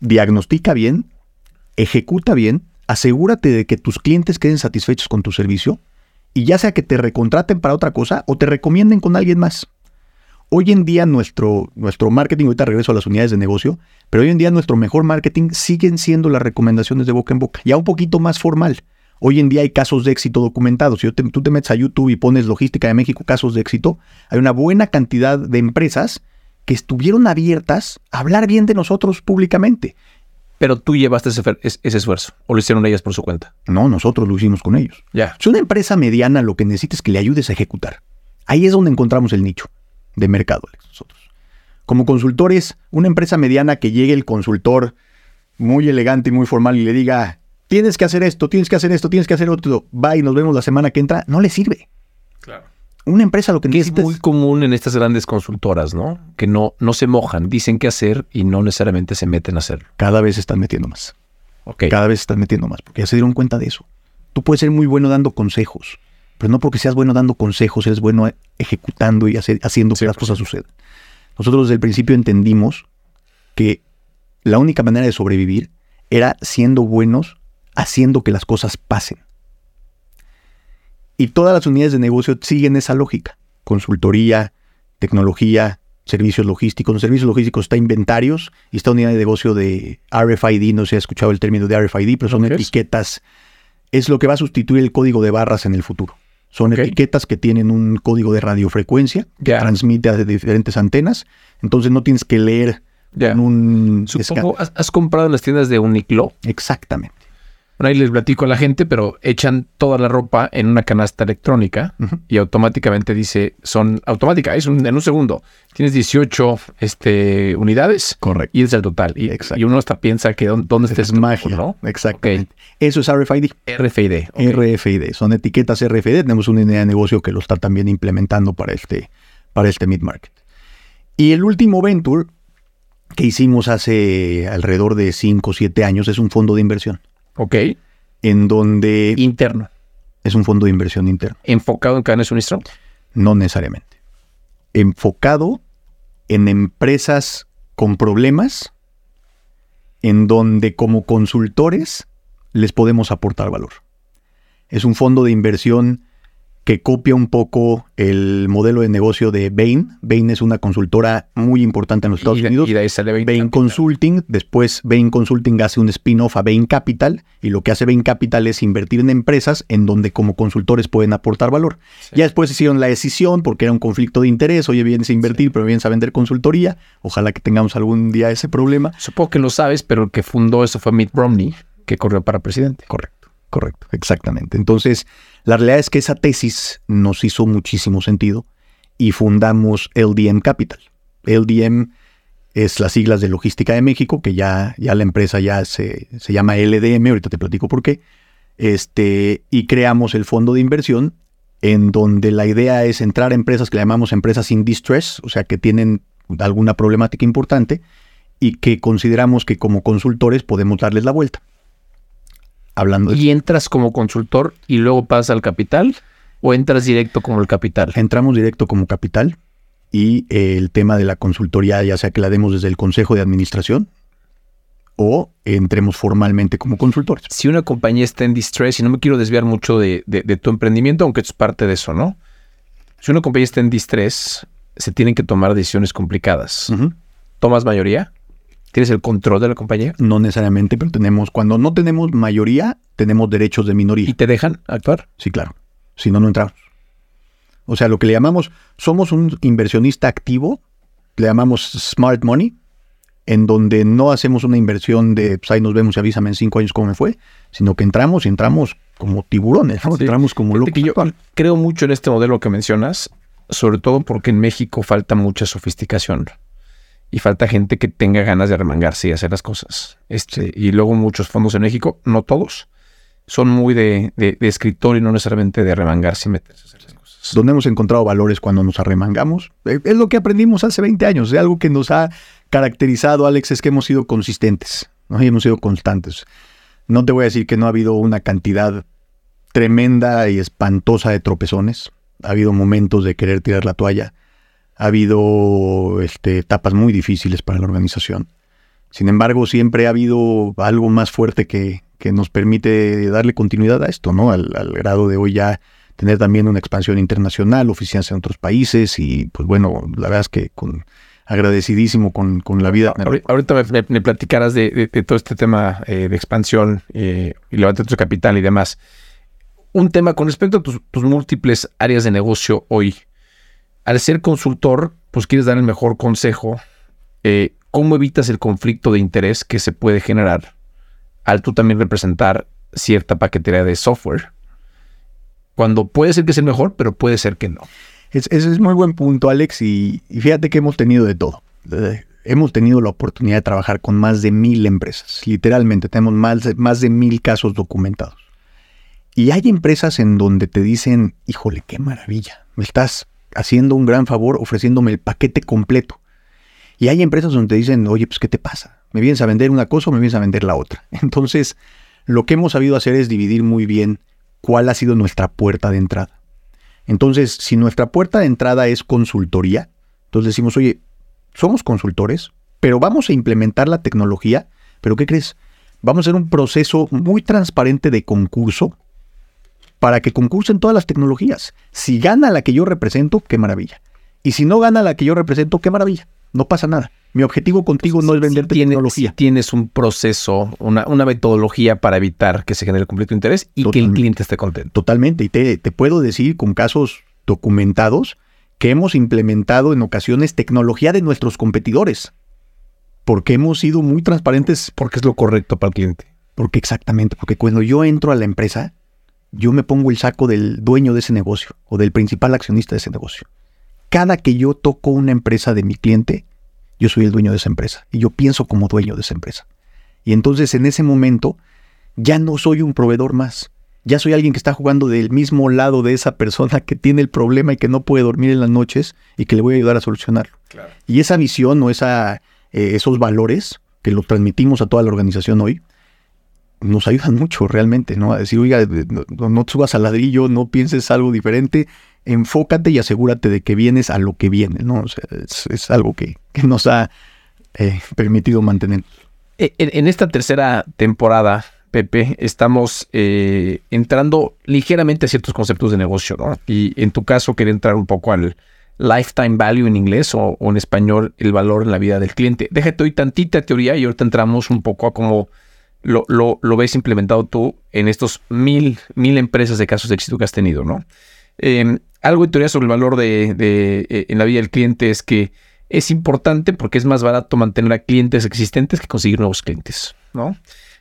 Diagnostica bien, ejecuta bien, asegúrate de que tus clientes queden satisfechos con tu servicio y ya sea que te recontraten para otra cosa o te recomienden con alguien más. Hoy en día nuestro, nuestro marketing, ahorita regreso a las unidades de negocio, pero hoy en día nuestro mejor marketing siguen siendo las recomendaciones de boca en boca, ya un poquito más formal. Hoy en día hay casos de éxito documentados. Si tú te metes a YouTube y pones Logística de México, casos de éxito, hay una buena cantidad de empresas que estuvieron abiertas a hablar bien de nosotros públicamente. Pero tú llevaste ese, esfuerzo, o lo hicieron ellas por su cuenta. No, nosotros lo hicimos con ellos. Ya. Si una empresa mediana lo que necesita es que le ayudes a ejecutar. Ahí es donde encontramos el nicho de mercado, nosotros. Como consultores, una empresa mediana que llegue el consultor muy elegante y muy formal y le diga, tienes que hacer esto, tienes que hacer esto, tienes que hacer otro, va y nos vemos la semana que entra, no le sirve. Claro. Una empresa lo que, necesita es muy común en estas grandes consultoras, ¿no? Que no, no se mojan, dicen qué hacer y no necesariamente se meten a hacerlo. Cada vez se están metiendo más. Okay. Cada vez están metiendo más, porque ya se dieron cuenta de eso. Tú puedes ser muy bueno dando consejos, pero no porque seas bueno dando consejos, eres bueno ejecutando y haciendo que las cosas sucedan. Nosotros desde el principio entendimos que la única manera de sobrevivir era siendo buenos haciendo que las cosas pasen. Y todas las unidades de negocio siguen esa lógica. consultoría, tecnología, servicios logísticos. En servicios logísticos está inventarios y está unidad de negocio de RFID. No se ha escuchado el término de RFID, pero son etiquetas. Es lo que va a sustituir el código de barras en el futuro. Son etiquetas que tienen un código de radiofrecuencia que transmite a diferentes antenas. Entonces no tienes que leer en un... Supongo, ¿has, comprado en las tiendas de Uniqlo? Exactamente. Ahí les platico a la gente, pero echan toda la ropa en una canasta electrónica y automáticamente dice, son automática, es en un segundo. Tienes 18 este, unidades. Correcto. Y es el total. Y, y uno hasta piensa que dónde, está es magia, ¿no? Exactamente. Eso es RFID. RFID. RFID. Son etiquetas RFID. Tenemos una idea de negocio que lo está también implementando para este, para este mid-market. Y el último venture que hicimos hace alrededor de 5 o 7 años es un fondo de inversión. Ok. En donde... Interno. Es un fondo de inversión interno. ¿Enfocado en cadenas suministro? No necesariamente. Enfocado en empresas con problemas en donde como consultores les podemos aportar valor. Es un fondo de inversión que copia un poco el modelo de negocio de Bain. Bain es una consultora muy importante en los Estados Unidos. Y de ahí sale Bain, Bain Consulting. Después Bain Consulting hace un spin-off a Bain Capital. Y lo que hace Bain Capital es invertir en empresas en donde como consultores pueden aportar valor. Ya después hicieron la decisión porque era un conflicto de interés. Oye, vienes a invertir, pero vienes a vender consultoría. Ojalá que tengamos algún día ese problema. Supongo que lo sabes, pero el que fundó eso fue Mitt Romney, que corrió para presidente. Correcto, correcto, exactamente. Entonces la realidad es que esa tesis nos hizo muchísimo sentido y fundamos LDM Capital. LDM es las siglas de Logística de México, que ya, ya la empresa ya se, se llama LDM, ahorita te platico por qué. Este, y creamos el fondo de inversión en donde la idea es entrar a empresas que llamamos empresas in distress, o sea, que tienen alguna problemática importante y que consideramos que como consultores podemos darles la vuelta hablando ¿Y entras como consultor y luego pasas al capital? ¿O entras directo como el capital? Entramos directo como capital y eh, el tema de la consultoría, ya sea que la demos desde el consejo de administración o entremos formalmente como consultores. Si una compañía está en distress, y no me quiero desviar mucho de, tu emprendimiento, aunque es parte de eso, ¿no? Si una compañía está en distress, se tienen que tomar decisiones complicadas. ¿Tomas mayoría? ¿Tienes el control de la compañía? No necesariamente, pero tenemos, cuando no tenemos mayoría, tenemos derechos de minoría. ¿Y te dejan actuar? Sí, claro. Si no, no entramos. O sea, lo que le llamamos, somos un inversionista activo, le llamamos smart money, en donde no hacemos una inversión de, pues ahí nos vemos y avísame en cinco años cómo me fue, sino que entramos y entramos como tiburones, entramos como locos. Yo creo mucho en este modelo que mencionas, sobre todo porque en México falta mucha sofisticación y falta gente que tenga ganas de remangarse y hacer las cosas. Este, y luego muchos fondos en México, no todos, son muy de, de, escritor y no necesariamente de remangarse y meterse a hacer las cosas. Donde hemos encontrado valores cuando nos arremangamos, eh, es lo que aprendimos hace 20 años, es algo que nos ha caracterizado, Alex, es que hemos sido consistentes, ¿no? y hemos sido constantes. No te voy a decir que no ha habido una cantidad tremenda y espantosa de tropezones. Ha habido momentos de querer tirar la toalla ha habido este, etapas muy difíciles para la organización. Sin embargo, siempre ha habido algo más fuerte que, que nos permite darle continuidad a esto, ¿no? Al, grado de hoy ya tener también una expansión internacional, oficinas en otros países y pues bueno, la verdad es que agradecidísimo con, con la vida. Ahorita me, platicarás de, todo este tema eh, de expansión eh, y levantar tu capital y demás. Un tema con respecto a tus múltiples áreas de negocio hoy al ser consultor, pues quieres dar el mejor consejo. Eh, ¿Cómo evitas el conflicto de interés que se puede generar al tú también representar cierta paquetería de software? Cuando puede ser que sea el mejor, pero puede ser que no. Ese es, muy buen punto, Alex, y, fíjate que hemos tenido de todo. hemos tenido la oportunidad de trabajar con más de mil empresas. Literalmente, tenemos más, más de mil casos documentados. Y hay empresas en donde te dicen, híjole, qué maravilla, estás haciendo un gran favor ofreciéndome el paquete completo. Y hay empresas donde te dicen, oye, pues ¿qué te pasa? ¿Me vienes a vender una cosa o me vienes a vender la otra? Entonces, lo que hemos sabido hacer es dividir muy bien cuál ha sido nuestra puerta de entrada. Entonces, si nuestra puerta de entrada es consultoría, entonces decimos, oye, somos consultores, pero vamos a implementar la tecnología, pero ¿qué crees? Vamos a hacer un proceso muy transparente de concurso para que concursen todas las tecnologías. Si gana la que yo represento, qué maravilla. Y si no gana la que yo represento, qué maravilla. No pasa nada. Mi objetivo contigo no es venderte tecnología. tienes un proceso, una, metodología para evitar que se genere completo interés y que el cliente esté contento. Totalmente. Y te, te puedo decir con casos documentados que hemos implementado en ocasiones tecnología de nuestros competidores. Porque hemos sido muy transparentes. Porque es lo correcto para el cliente. Porque exactamente, porque cuando yo entro a la empresa, yo me pongo el saco del dueño de ese negocio o del principal accionista de ese negocio. Cada que yo toco una empresa de mi cliente, yo soy el dueño de esa empresa y yo pienso como dueño de esa empresa. Y entonces en ese momento ya no soy un proveedor más. Ya soy alguien que está jugando del mismo lado de esa persona que tiene el problema y que no puede dormir en las noches y que le voy a ayudar a solucionarlo. Y esa visión o esa, eh, esos valores que lo transmitimos a toda la organización hoy, nos ayudan mucho realmente, ¿no? A decir, oiga, no, no subas al ladrillo, no pienses algo diferente, enfócate y asegúrate de que vienes a lo que viene, ¿no? es, algo que, nos ha eh, permitido mantener. E, en, esta tercera temporada, Pepe, estamos eh, entrando ligeramente a ciertos conceptos de negocio, ¿no? Y en tu caso, quería entrar un poco al lifetime value en inglés o, en español, el valor en la vida del cliente. Déjate hoy tantita teoría y ahorita entramos un poco a cómo lo, lo, ves implementado tú en estos mil, mil empresas de casos de éxito que has tenido, ¿no? Em, algo de teoría sobre el valor de, eh, en la vida del cliente es que es importante porque es más barato mantener a clientes existentes que conseguir nuevos clientes, ¿no?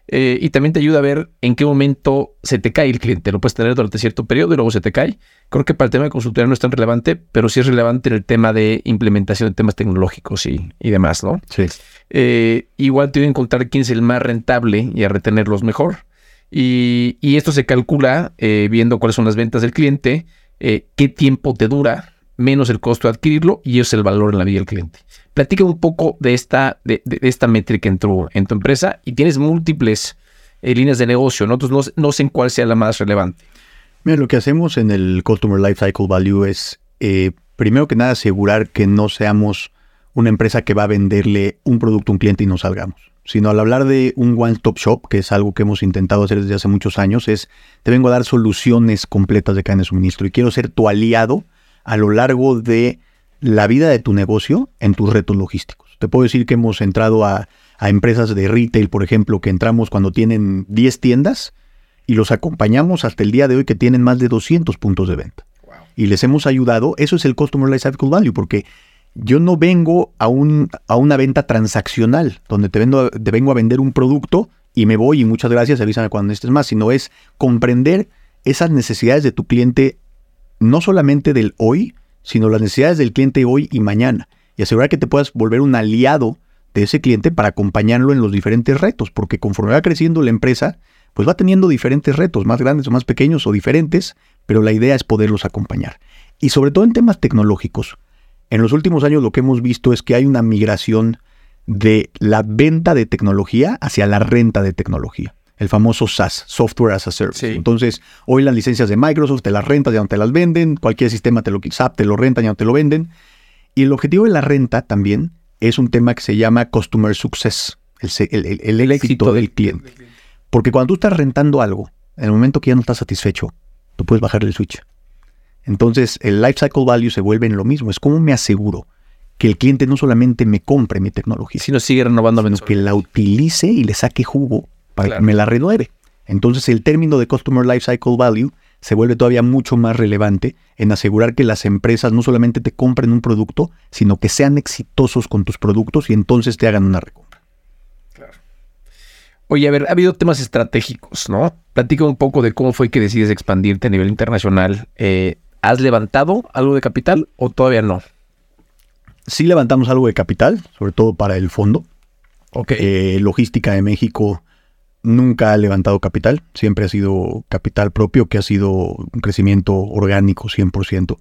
Eh, y también te ayuda a ver en qué momento se te cae el cliente. Lo puedes tener durante cierto periodo y luego se te cae. Creo que para el tema de consultoría no es tan relevante, pero sí es relevante en el tema de implementación de temas tecnológicos y, demás, ¿no? Sí. Eh, igual te voy a encontrar quién es el más rentable y a retenerlos mejor. Y, esto se calcula eh, viendo cuáles son las ventas del cliente, qué tiempo te dura, menos el costo de adquirirlo y es el valor en la vida del cliente. Platica un poco de esta, de, esta métrica en tu, empresa y tienes múltiples eh, líneas de negocio, ¿no? Entonces no, sé en cuál sea la más relevante. Mira, lo que hacemos en el Customer Lifecycle Value es, eh, primero que nada, asegurar que no seamos una empresa que va a venderle un producto a un cliente y no salgamos. Sino al hablar de un one-stop shop, que es algo que hemos intentado hacer desde hace muchos años, es te vengo a dar soluciones completas de cadena de suministro y quiero ser tu aliado a lo largo de la vida de tu negocio en tus retos logísticos. Te puedo decir que hemos entrado a, empresas de retail, por ejemplo, que entramos cuando tienen 10 tiendas y los acompañamos hasta el día de hoy que tienen más de 200 puntos de venta. Y les hemos ayudado, eso es el Customer Lifecycle Value, porque yo no vengo a, un, a una venta transaccional, donde te, vendo, te vengo a vender un producto y me voy y muchas gracias, avísame cuando estés más, sino es comprender esas necesidades de tu cliente, no solamente del hoy, sino las necesidades del cliente hoy y mañana, y asegurar que te puedas volver un aliado de ese cliente para acompañarlo en los diferentes retos, porque conforme va creciendo la empresa, pues va teniendo diferentes retos, más grandes o más pequeños o diferentes, pero la idea es poderlos acompañar. Y sobre todo en temas tecnológicos. En los últimos años lo que hemos visto es que hay una migración de la venta de tecnología hacia la renta de tecnología el famoso SaaS, Software as a Service. Entonces, hoy las licencias de Microsoft te las rentas, ya no te las venden, cualquier sistema te lo SAP te lo rentan, ya no te lo venden. Y el objetivo de la renta también es un tema que se llama Customer Success, el, éxito, del, cliente. Porque cuando tú estás rentando algo, en el momento que ya no estás satisfecho, tú puedes bajar el switch. Entonces, el Lifecycle Value se vuelve en lo mismo. Es como me aseguro que el cliente no solamente me compre mi tecnología, sino sigue renovando sino que la utilice y le saque jugo para que me la renueve. Entonces el término de Customer Lifecycle Value se vuelve todavía mucho más relevante en asegurar que las empresas no solamente te compren un producto, sino que sean exitosos con tus productos y entonces te hagan una recompra. Claro. Oye, a ver, ha habido temas estratégicos, ¿no? Platica un poco de cómo fue que decides expandirte a nivel internacional. Eh, ¿Has levantado algo de capital o todavía no? Sí levantamos algo de capital, sobre todo para el fondo. Ok. Eh, logística de México nunca ha levantado capital, siempre ha sido capital propio, que ha sido un crecimiento orgánico 100%.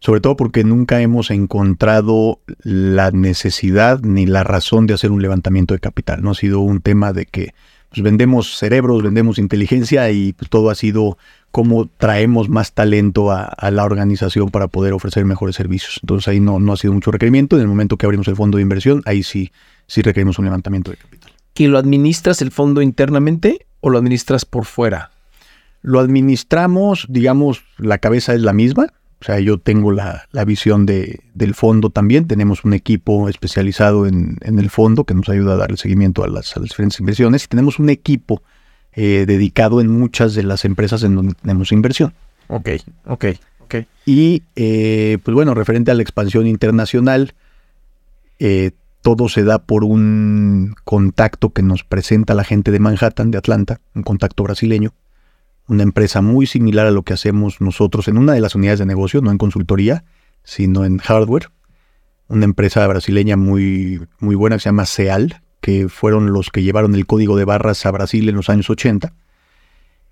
Sobre todo porque nunca hemos encontrado la necesidad ni la razón de hacer un levantamiento de capital. No ha sido un tema de que pues, vendemos cerebros, vendemos inteligencia y pues, todo ha sido cómo traemos más talento a, la organización para poder ofrecer mejores servicios. Entonces ahí no, no ha sido mucho requerimiento. En el momento que abrimos el fondo de inversión, ahí sí, sí requerimos un levantamiento de capital que lo administras el fondo internamente o lo administras por fuera? Lo administramos, digamos, la cabeza es la misma. O sea, yo tengo la, visión de, del fondo también. Tenemos un equipo especializado en, el fondo que nos ayuda a dar el seguimiento a las, diferentes inversiones. Y tenemos un equipo eh, dedicado en muchas de las empresas en donde tenemos inversión. Ok, ok, ok. Y, eh, pues bueno, referente a la expansión internacional, eh, todo se da por un contacto que nos presenta la gente de Manhattan, de Atlanta, un contacto brasileño, una empresa muy similar a lo que hacemos nosotros en una de las unidades de negocio, no en consultoría, sino en hardware. Una empresa brasileña muy, muy buena que se llama SEAL, que fueron los que llevaron el código de barras a Brasil en los años 80.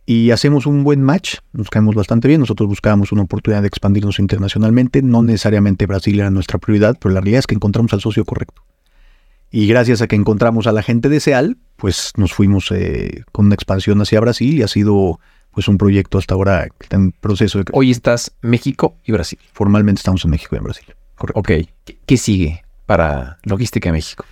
Y hacemos un buen match, nos caemos bastante bien. Nosotros buscábamos una oportunidad de expandirnos internacionalmente. No necesariamente Brasil era nuestra prioridad, pero la realidad es que encontramos al socio correcto. Y gracias a que encontramos a la gente de SEAL, pues nos fuimos eh, con una expansión hacia Brasil y ha sido pues un proyecto hasta ahora que está en proceso de... Hoy estás México y Brasil. Formalmente estamos en México y en Brasil. Correcto. Ok. ¿Qué, sigue para Logística México?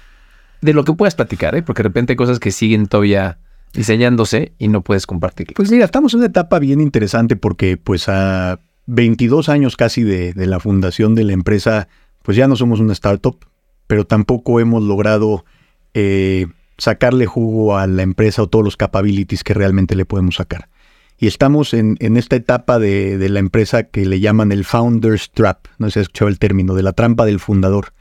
De lo que puedas platicar, ¿eh? porque de repente hay cosas que siguen todavía diseñándose y no puedes compartir. Pues mira, estamos en una etapa bien interesante porque pues a 22 años casi de, la fundación de la empresa, pues ya no somos una startup, pero tampoco hemos logrado eh, sacarle jugo a la empresa o todos los capabilities que realmente le podemos sacar. Y estamos en, esta etapa de, la empresa que le llaman el Founder's Trap. No sé si has escuchado el término, de la trampa del fundador.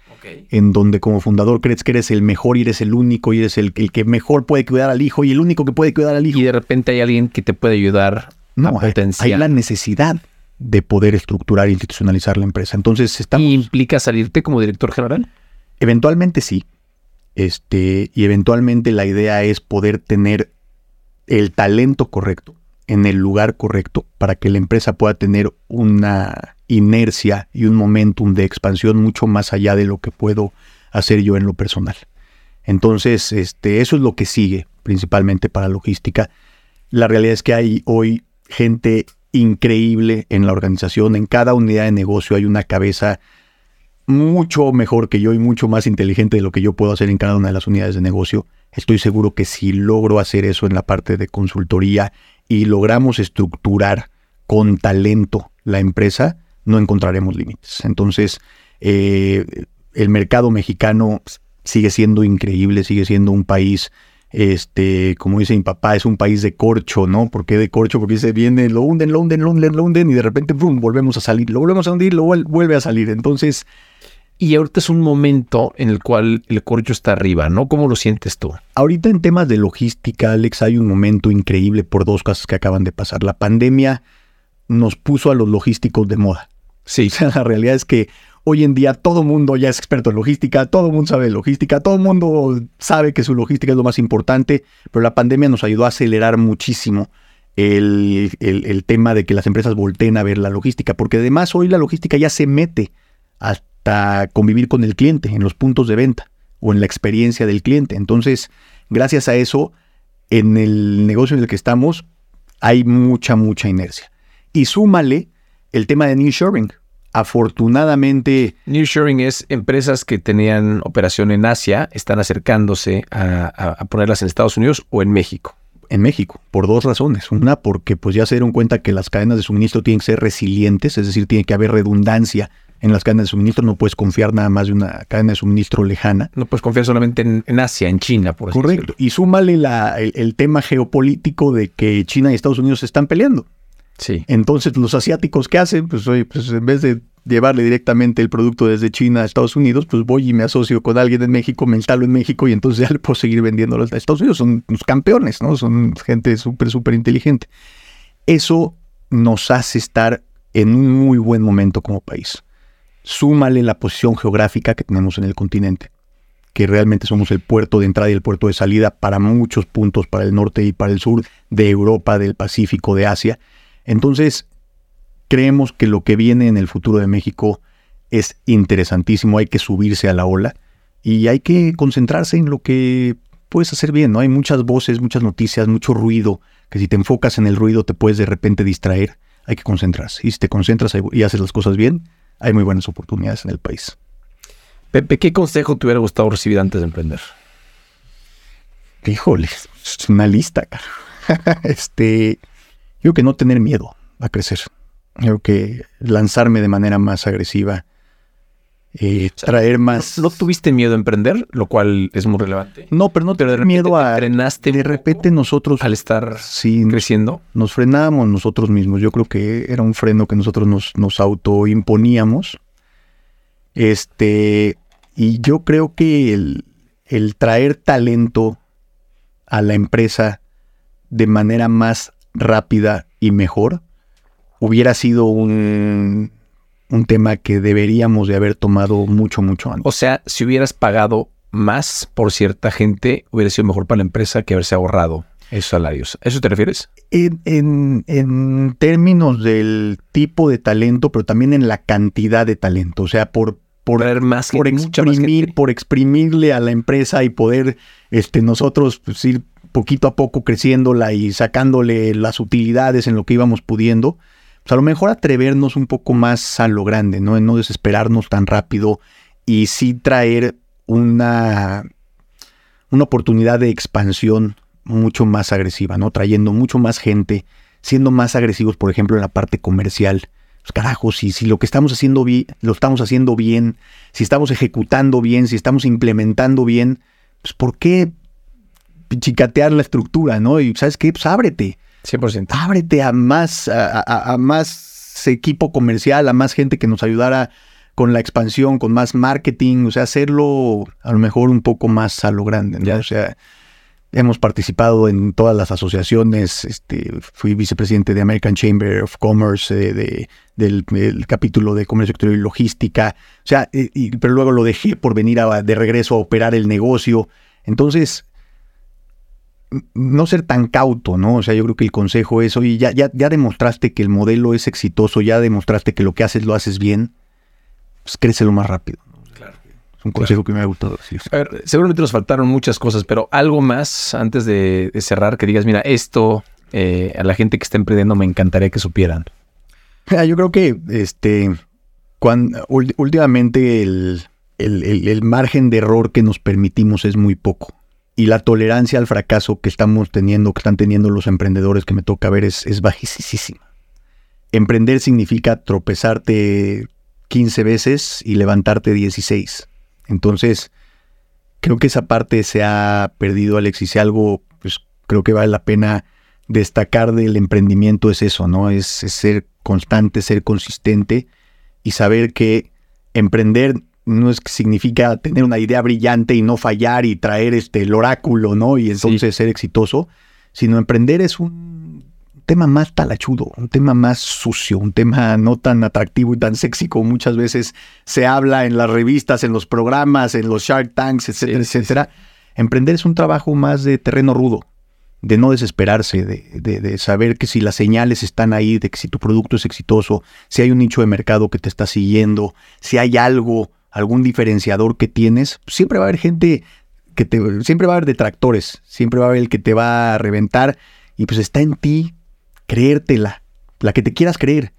En donde como fundador crees que eres el mejor y eres el único y eres el, que mejor puede cuidar al hijo y el único que puede cuidar al hijo. Y de repente hay alguien que te puede ayudar no, a potenciar. Hay, la necesidad de poder estructurar e institucionalizar la empresa. Entonces estamos... ¿Y implica salirte como director general? Eventualmente sí. Este, y eventualmente la idea es poder tener el talento correcto en el lugar correcto para que la empresa pueda tener una inercia y un momentum de expansión mucho más allá de lo que puedo hacer yo en lo personal. Entonces, este, eso es lo que sigue principalmente para logística. La realidad es que hay hoy gente increíble en la organización. En cada unidad de negocio hay una cabeza mucho mejor que yo y mucho más inteligente de lo que yo puedo hacer en cada una de las unidades de negocio. Estoy seguro que si logro hacer eso en la parte de consultoría y logramos estructurar con talento la empresa, no encontraremos límites. Entonces, eh, el mercado mexicano sigue siendo increíble, sigue siendo un país, este, como dice mi papá, es un país de corcho, ¿no? ¿Por qué de corcho? Porque se viene, lo hunden, lo hunden, lo hunden, lo hunden y de repente, ¡pum!, volvemos a salir, lo volvemos a hundir, lo vuelve a salir. Entonces, y ahorita es un momento en el cual el corcho está arriba, ¿no? ¿Cómo lo sientes tú? Ahorita en temas de logística, Alex, hay un momento increíble por dos cosas que acaban de pasar. La pandemia nos puso a los logísticos de moda. Sí. la realidad es que hoy en día todo mundo ya es experto en logística, todo el mundo sabe de logística, todo el mundo sabe que su logística es lo más importante, pero la pandemia nos ayudó a acelerar muchísimo el, el tema de que las empresas volteen a ver la logística, porque además hoy la logística ya se mete hasta convivir con el cliente en los puntos de venta o en la experiencia del cliente. Entonces, gracias a eso, en el negocio en el que estamos, hay mucha, mucha inercia. Y súmale el tema de nearshoring. Afortunadamente. Nearshoring es empresas que tenían operación en Asia, están acercándose a, a, ponerlas en Estados Unidos o en México. En México, por dos razones. Una, porque pues ya se dieron cuenta que las cadenas de suministro tienen que ser resilientes, es decir, tiene que haber redundancia en las cadenas de suministro, no puedes confiar nada más de una cadena de suministro lejana. No puedes confiar solamente en, Asia, en China, por ejemplo. Correcto. Y súmale la, el, tema geopolítico de que China y Estados Unidos se están peleando. Sí. Entonces, los asiáticos, ¿qué hacen? Pues, oye, pues en vez de llevarle directamente el producto desde China a Estados Unidos, pues voy y me asocio con alguien en México, me instalo en México y entonces ya le puedo seguir vendiéndolo a Estados Unidos. Son los campeones, ¿no? Son gente súper, súper inteligente. Eso nos hace estar en un muy buen momento como país súmale la posición geográfica que tenemos en el continente, que realmente somos el puerto de entrada y el puerto de salida para muchos puntos, para el norte y para el sur de Europa, del Pacífico, de Asia. Entonces, creemos que lo que viene en el futuro de México es interesantísimo, hay que subirse a la ola y hay que concentrarse en lo que puedes hacer bien, ¿no? Hay muchas voces, muchas noticias, mucho ruido, que si te enfocas en el ruido te puedes de repente distraer, hay que concentrarse. Y si te concentras y haces las cosas bien, hay muy buenas oportunidades en el país. Pepe, ¿qué consejo te hubiera gustado recibir antes de emprender? Híjole, es una lista, cara. este, Yo creo que no tener miedo a crecer. Creo que lanzarme de manera más agresiva, eh, traer más. ¿No, tuviste miedo a emprender? Lo cual es muy relevante. No, pero no tener miedo a. Frenaste de repente nosotros. Al estar creciendo. Nos frenábamos nosotros mismos. Yo creo que era un freno que nosotros nos, nos autoimponíamos. Este. Y yo creo que el, el traer talento a la empresa de manera más rápida y mejor hubiera sido un, un tema que deberíamos de haber tomado mucho, mucho antes. O sea, si hubieras pagado más por cierta gente, hubiera sido mejor para la empresa que haberse ahorrado esos salarios. ¿A eso te refieres? En, en, términos del tipo de talento, pero también en la cantidad de talento. O sea, por, por, más por exprimir, por exprimirle a la empresa y poder este, nosotros pues, ir poquito a poco creciéndola y sacándole las utilidades en lo que íbamos pudiendo, pues a lo mejor atrevernos un poco más a lo grande, ¿no? En no desesperarnos tan rápido y sí traer una, una oportunidad de expansión mucho más agresiva, ¿no? Trayendo mucho más gente, siendo más agresivos, por ejemplo, en la parte comercial. Pues carajo, si, si lo que estamos haciendo bien, lo estamos haciendo bien, si estamos ejecutando bien, si estamos implementando bien, pues ¿por qué chicatear la estructura, ¿no? Y ¿sabes qué? Pues ábrete. 100%. Ábrete a más, a, más equipo comercial, a más gente que nos ayudara con la expansión, con más marketing, o sea, hacerlo a lo mejor un poco más a lo grande, ¿no? O sea, hemos participado en todas las asociaciones, este, fui vicepresidente de American Chamber of Commerce, eh, de, del, capítulo de comercio exterior y logística, o sea, eh, pero luego lo dejé por venir de regreso a operar el negocio. Entonces, no ser tan cauto, ¿no? O sea, yo creo que el consejo es, oye, ya, ya, ya demostraste que el modelo es exitoso, ya demostraste que lo que haces lo haces bien, pues crécelo más rápido. Claro. Es un consejo que me ha gustado. A ver, seguramente nos faltaron muchas cosas, pero algo más antes de, cerrar que digas, mira, esto eh, a la gente que está emprendiendo me encantaría que supieran. Yo creo que este, cuando, últimamente el, el margen de error que nos permitimos es muy poco y la tolerancia al fracaso que estamos teniendo, que están teniendo los emprendedores que me toca ver es, es bajísima. Emprender significa tropezarte 15 veces y levantarte 16. Entonces, creo que esa parte se ha perdido, Alex, y algo, pues creo que vale la pena destacar del emprendimiento es eso, ¿no? Es, ser constante, ser consistente y saber que emprender no es que significa tener una idea brillante y no fallar y traer este el oráculo, ¿no? Y entonces ser exitoso, sino emprender es un tema más talachudo, un tema más sucio, un tema no tan atractivo y tan sexy como muchas veces se habla en las revistas, en los programas, en los Shark Tanks, etcétera, etcétera. Emprender es un trabajo más de terreno rudo, de no desesperarse, de, de, de, saber que si las señales están ahí, de que si tu producto es exitoso, si hay un nicho de mercado que te está siguiendo, si hay algo algún diferenciador que tienes, siempre va a haber gente que te, siempre va a haber detractores, siempre va a haber el que te va a reventar y pues está en ti creértela, la que te quieras creer.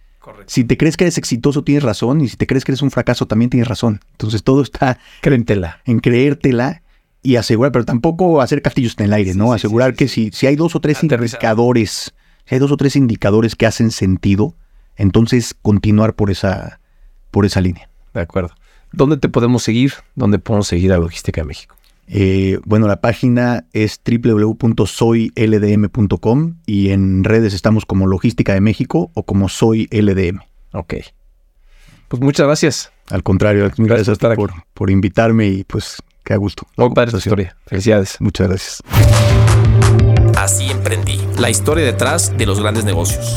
Si te crees que eres exitoso, tienes razón, y si te crees que eres un fracaso, también tienes razón. Entonces todo está Créentela. en creértela y asegurar, pero tampoco hacer castillos en el aire, ¿no? asegurar que si, si hay dos o tres indicadores, si hay dos o tres indicadores que hacen sentido, entonces continuar por esa, por esa línea. De acuerdo. ¿Dónde te podemos seguir? ¿Dónde podemos seguir a Logística de México? Eh, bueno, la página es www.soyldm.com y en redes estamos como Logística de México o como Soy LDM. Ok. Pues muchas gracias. Al contrario, gracias, por, por, invitarme y pues qué gusto. Muy padre historia. Felicidades. Muchas gracias. Así emprendí. La historia detrás de los grandes negocios.